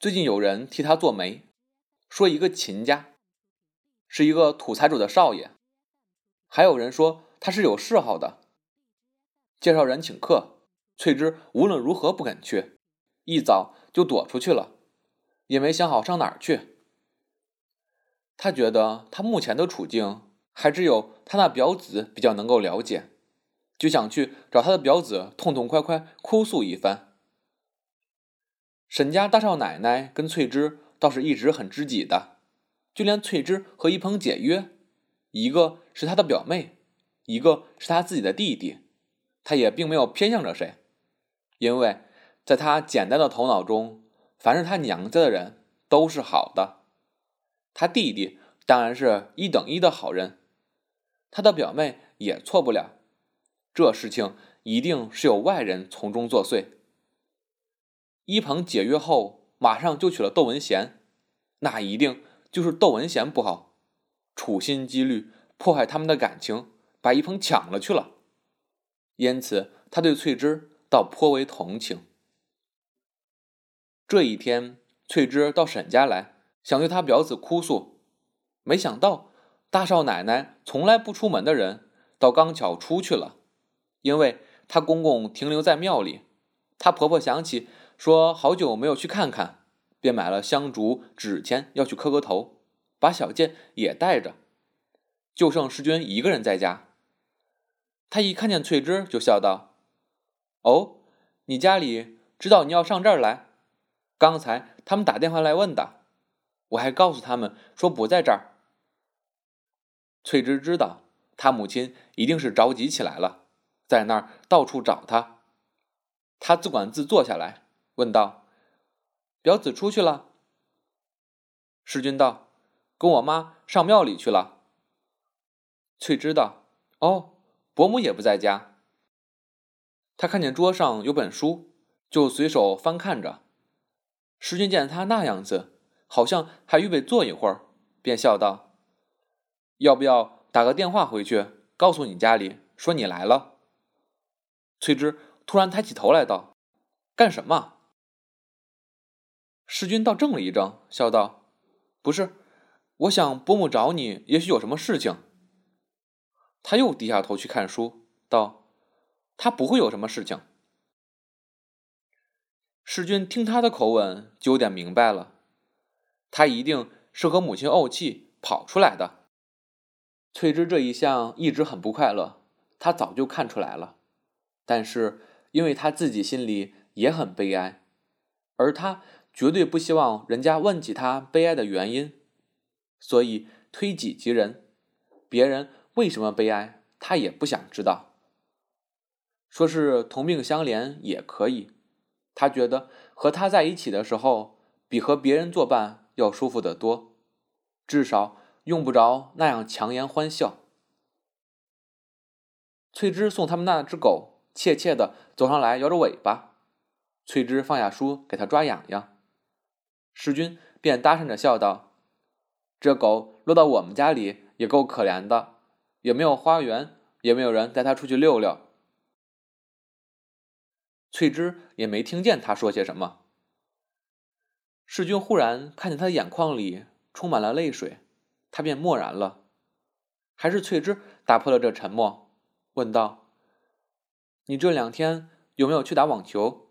最近有人替他做媒，说一个秦家，是一个土财主的少爷，还有人说他是有嗜好的。介绍人请客，翠芝无论如何不肯去，一早就躲出去了，也没想好上哪儿去。他觉得他目前的处境，还只有他那表子比较能够了解，就想去找他的表子痛痛快快哭诉一番。沈家大少奶奶跟翠芝倒是一直很知己的，就连翠芝和一鹏解约，一个是他的表妹，一个是他自己的弟弟，他也并没有偏向着谁，因为在他简单的头脑中，凡是他娘家的人都是好的。他弟弟当然是一等一的好人，他的表妹也错不了。这事情一定是有外人从中作祟。一鹏解约后，马上就娶了窦文贤，那一定就是窦文贤不好，处心积虑破坏他们的感情，把一鹏抢了去了。因此，他对翠芝倒颇为同情。这一天，翠芝到沈家来。想对他表子哭诉，没想到大少奶奶从来不出门的人，倒刚巧出去了。因为她公公停留在庙里，她婆婆想起说好久没有去看看，便买了香烛纸钱要去磕个头，把小健也带着，就剩世君一个人在家。他一看见翠芝，就笑道：“哦，你家里知道你要上这儿来？刚才他们打电话来问的。”我还告诉他们说不在这儿。翠芝知道他母亲一定是着急起来了，在那儿到处找他。他自管自坐下来，问道：“表子出去了？”世君道：“跟我妈上庙里去了。”翠芝道：“哦，伯母也不在家。”他看见桌上有本书，就随手翻看着。世君见他那样子。好像还预备坐一会儿，便笑道：“要不要打个电话回去，告诉你家里说你来了？”翠芝突然抬起头来道：“干什么？”世君倒怔了一怔，笑道：“不是，我想伯母找你，也许有什么事情。”他又低下头去看书，道：“他不会有什么事情。”世君听他的口吻，就有点明白了。他一定是和母亲怄气跑出来的。翠芝这一向一直很不快乐，他早就看出来了。但是因为他自己心里也很悲哀，而他绝对不希望人家问起他悲哀的原因，所以推己及人，别人为什么悲哀，他也不想知道。说是同病相怜也可以，他觉得和他在一起的时候，比和别人作伴。要舒服得多，至少用不着那样强颜欢笑。翠芝送他们那只狗怯怯的走上来，摇着尾巴。翠芝放下书，给他抓痒痒。世君便搭讪着笑道：“这狗落到我们家里也够可怜的，也没有花园，也没有人带它出去溜溜。”翠芝也没听见他说些什么。世君忽然看见他的眼眶里充满了泪水，他便默然了。还是翠芝打破了这沉默，问道：“你这两天有没有去打网球？”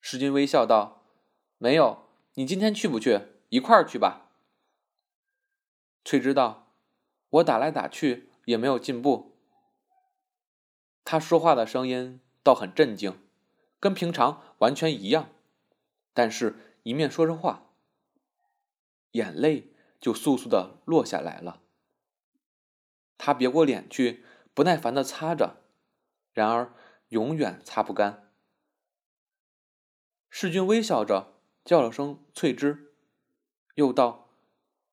世君微笑道：“没有。你今天去不去？一块儿去吧。”翠芝道：“我打来打去也没有进步。”他说话的声音倒很镇静，跟平常完全一样。但是，一面说着话，眼泪就簌簌的落下来了。他别过脸去，不耐烦的擦着，然而永远擦不干。世君微笑着叫了声“翠芝”，又道：“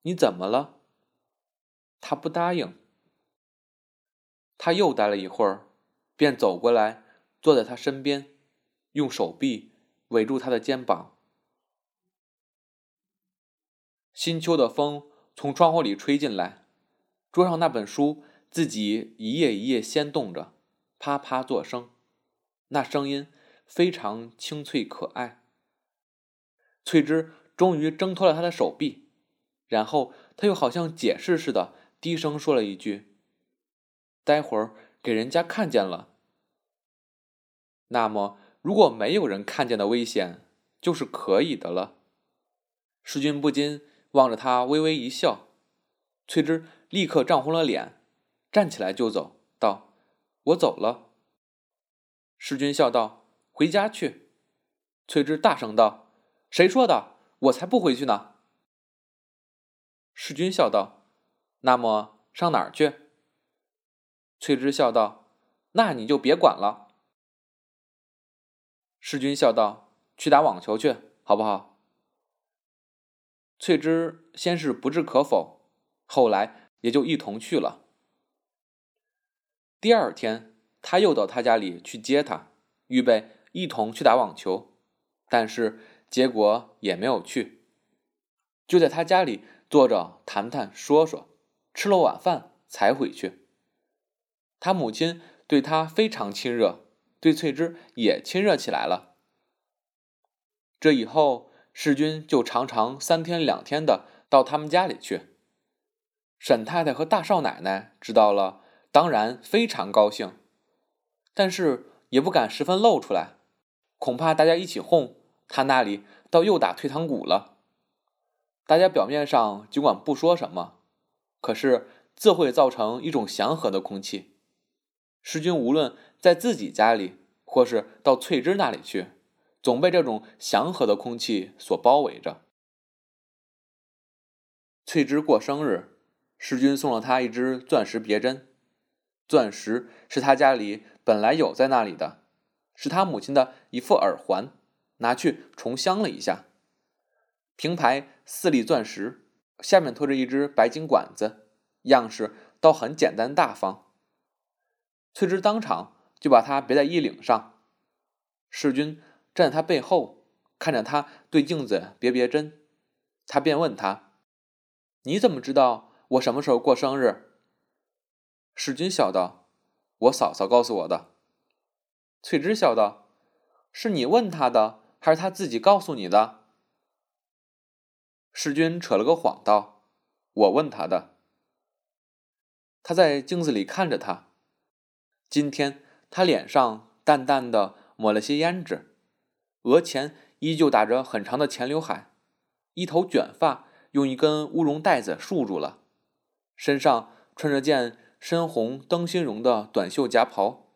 你怎么了？”他不答应。他又待了一会儿，便走过来，坐在他身边，用手臂。围住他的肩膀。新秋的风从窗户里吹进来，桌上那本书自己一页一页掀动着，啪啪作声，那声音非常清脆可爱。翠芝终于挣脱了他的手臂，然后他又好像解释似的，低声说了一句：“待会儿给人家看见了，那么如果没有人看见的危险，就是可以的了。”世君不禁望着他，微微一笑。翠芝立刻涨红了脸，站起来就走，道：“我走了。”世君笑道：“回家去。”翠芝大声道：“谁说的？我才不回去呢！”世君笑道：“那么上哪儿去？”翠芝笑道：“那你就别管了。”世君笑道：“去打网球去，好不好？”翠芝先是不置可否，后来也就一同去了。第二天，他又到他家里去接她，预备一同去打网球，但是结果也没有去，就在他家里坐着谈谈说说，吃了晚饭才回去。他母亲对他非常亲热，对翠芝也亲热起来了。这以后。世君就常常三天两天的到他们家里去。沈太太和大少奶奶知道了，当然非常高兴，但是也不敢十分露出来，恐怕大家一起哄他那里倒又打退堂鼓了。大家表面上尽管不说什么，可是自会造成一种祥和的空气。世君无论在自己家里，或是到翠芝那里去。总被这种祥和的空气所包围着。翠芝过生日，世君送了她一只钻石别针。钻石是他家里本来有在那里的，是他母亲的一副耳环，拿去重镶了一下。平牌四粒钻石，下面托着一只白金管子，样式倒很简单大方。翠芝当场就把它别在衣领上。世君。站在他背后，看着他对镜子别别针，他便问他：“你怎么知道我什么时候过生日？”世君笑道：“我嫂嫂告诉我的。”翠芝笑道：“是你问他的，还是他自己告诉你的？”世君扯了个谎道：“我问他的。”他在镜子里看着他，今天他脸上淡淡的抹了些胭脂。额前依旧打着很长的前刘海，一头卷发用一根乌绒带子束住了，身上穿着件深红灯芯绒的短袖夹袍。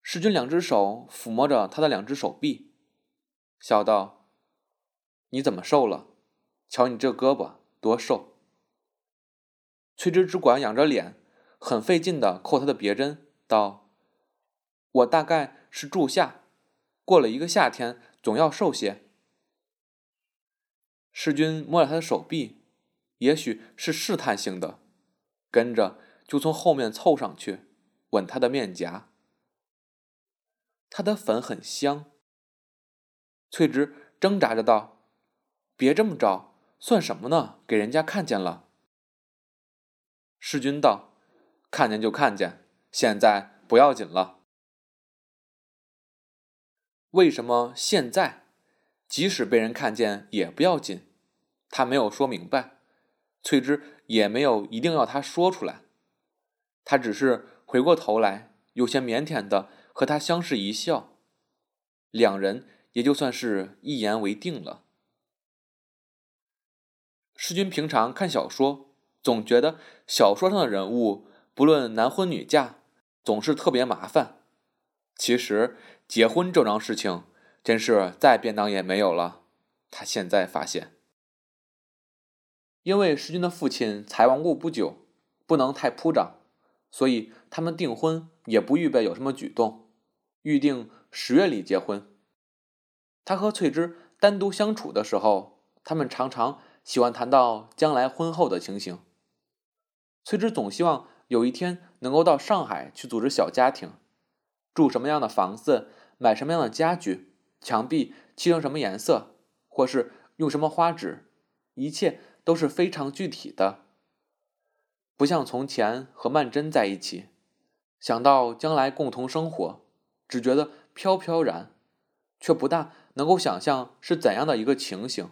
世君两只手抚摸着他的两只手臂，笑道：“你怎么瘦了？瞧你这胳膊多瘦。”翠芝只管仰着脸，很费劲地扣他的别针，道：“我大概是住下。”过了一个夏天，总要瘦些。世君摸了他的手臂，也许是试探性的，跟着就从后面凑上去，吻他的面颊。他的粉很香。翠芝挣扎着道：“别这么着，算什么呢？给人家看见了。”世君道：“看见就看见，现在不要紧了。”为什么现在，即使被人看见也不要紧？他没有说明白，翠芝也没有一定要他说出来。他只是回过头来，有些腼腆的和他相视一笑，两人也就算是一言为定了。世君平常看小说，总觉得小说上的人物不论男婚女嫁，总是特别麻烦。其实。结婚这桩事情，真是再便当也没有了。他现在发现，因为世君的父亲才亡故不久，不能太铺张，所以他们订婚也不预备有什么举动，预定十月里结婚。他和翠芝单独相处的时候，他们常常喜欢谈到将来婚后的情形。翠芝总希望有一天能够到上海去组织小家庭，住什么样的房子。买什么样的家具，墙壁漆成什么颜色，或是用什么花纸，一切都是非常具体的。不像从前和曼桢在一起，想到将来共同生活，只觉得飘飘然，却不大能够想象是怎样的一个情形。